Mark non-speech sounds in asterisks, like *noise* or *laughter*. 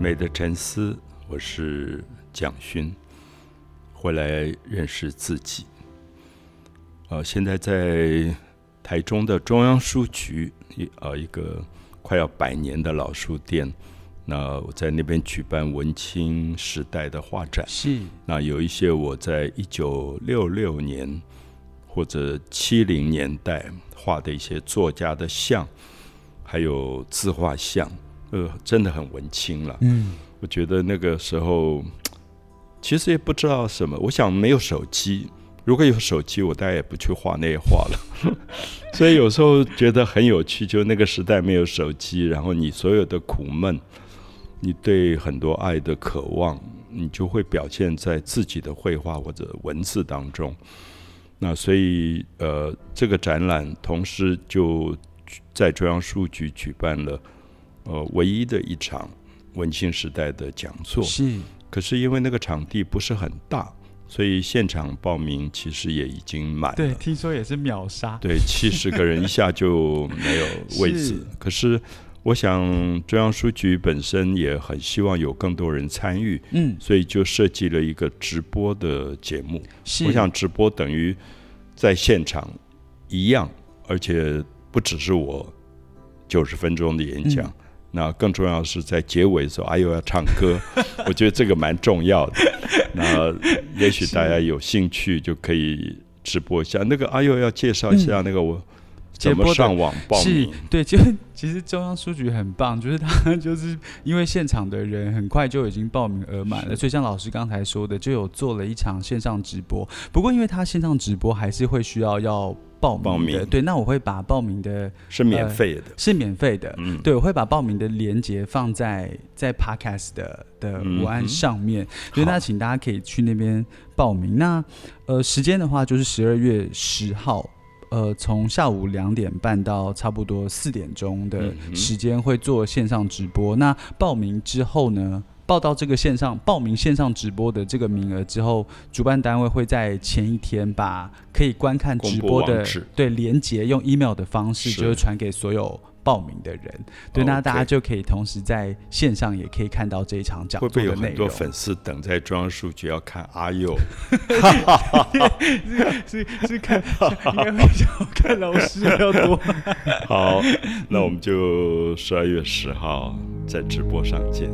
美的沉思，我是蒋勋，回来认识自己。呃，现在在台中的中央书局，一呃一个快要百年的老书店，那我在那边举办文青时代的画展。是，那有一些我在一九六六年或者七零年代画的一些作家的像，还有自画像，呃，真的很文青了。嗯，我觉得那个时候 *tsk* 其实也不知道什么，我想没有手机，如果有手机，我大概也不去画那些画了。*laughs* 所以有时候觉得很有趣，就那个时代没有手机，然后你所有的苦闷，你对很多爱的渴望，你就会表现在自己的绘画或者文字当中。那所以呃，这个展览同时就在中央书局举办了呃唯一的一场文青时代的讲座。是，可是因为那个场地不是很大，所以现场报名其实也已经满了。对，听说也是秒杀。对，七十个人一下就没有位置 *laughs* 是。可是我想中央书局本身也很希望有更多人参与，嗯，所以就设计了一个直播的节目。是，我想直播等于在现场一样，而且不只是我九十分钟的演讲。嗯那更重要的是在结尾的时候，阿佑要唱歌，*laughs* 我觉得这个蛮重要的。那也许大家有兴趣就可以直播一下。那个阿佑要介绍一下那个我怎么上网报是名？对，就其实中央书局很棒，就是他就是因为现场的人很快就已经报名额满了，所以像老师刚才说的，就有做了一场线上直播。不过因为他线上直播还是会需要要报名的，报名对，那我会把报名的是免费的。是免费的，嗯，对，我会把报名的链接放在在 Podcast 的的嗯文案上面，所以那请大家可以去那边报名。那呃，时间的话就是十二月十号。呃，从下午两点半到差不多四点钟的时间会做线上直播。那报名之后呢，报到这个线上报名线上直播的这个名额之后，主办单位会在前一天把可以观看直播的对连接用 email 的方式，就是传给所有报名的人。对，那大家就可以同时在线上也可以看到这一场讲座会不会有很多。粉丝等在中央书局要看阿佑？是是看，应该会想看老师比较多。好，那我们就十二月十号在直播上见。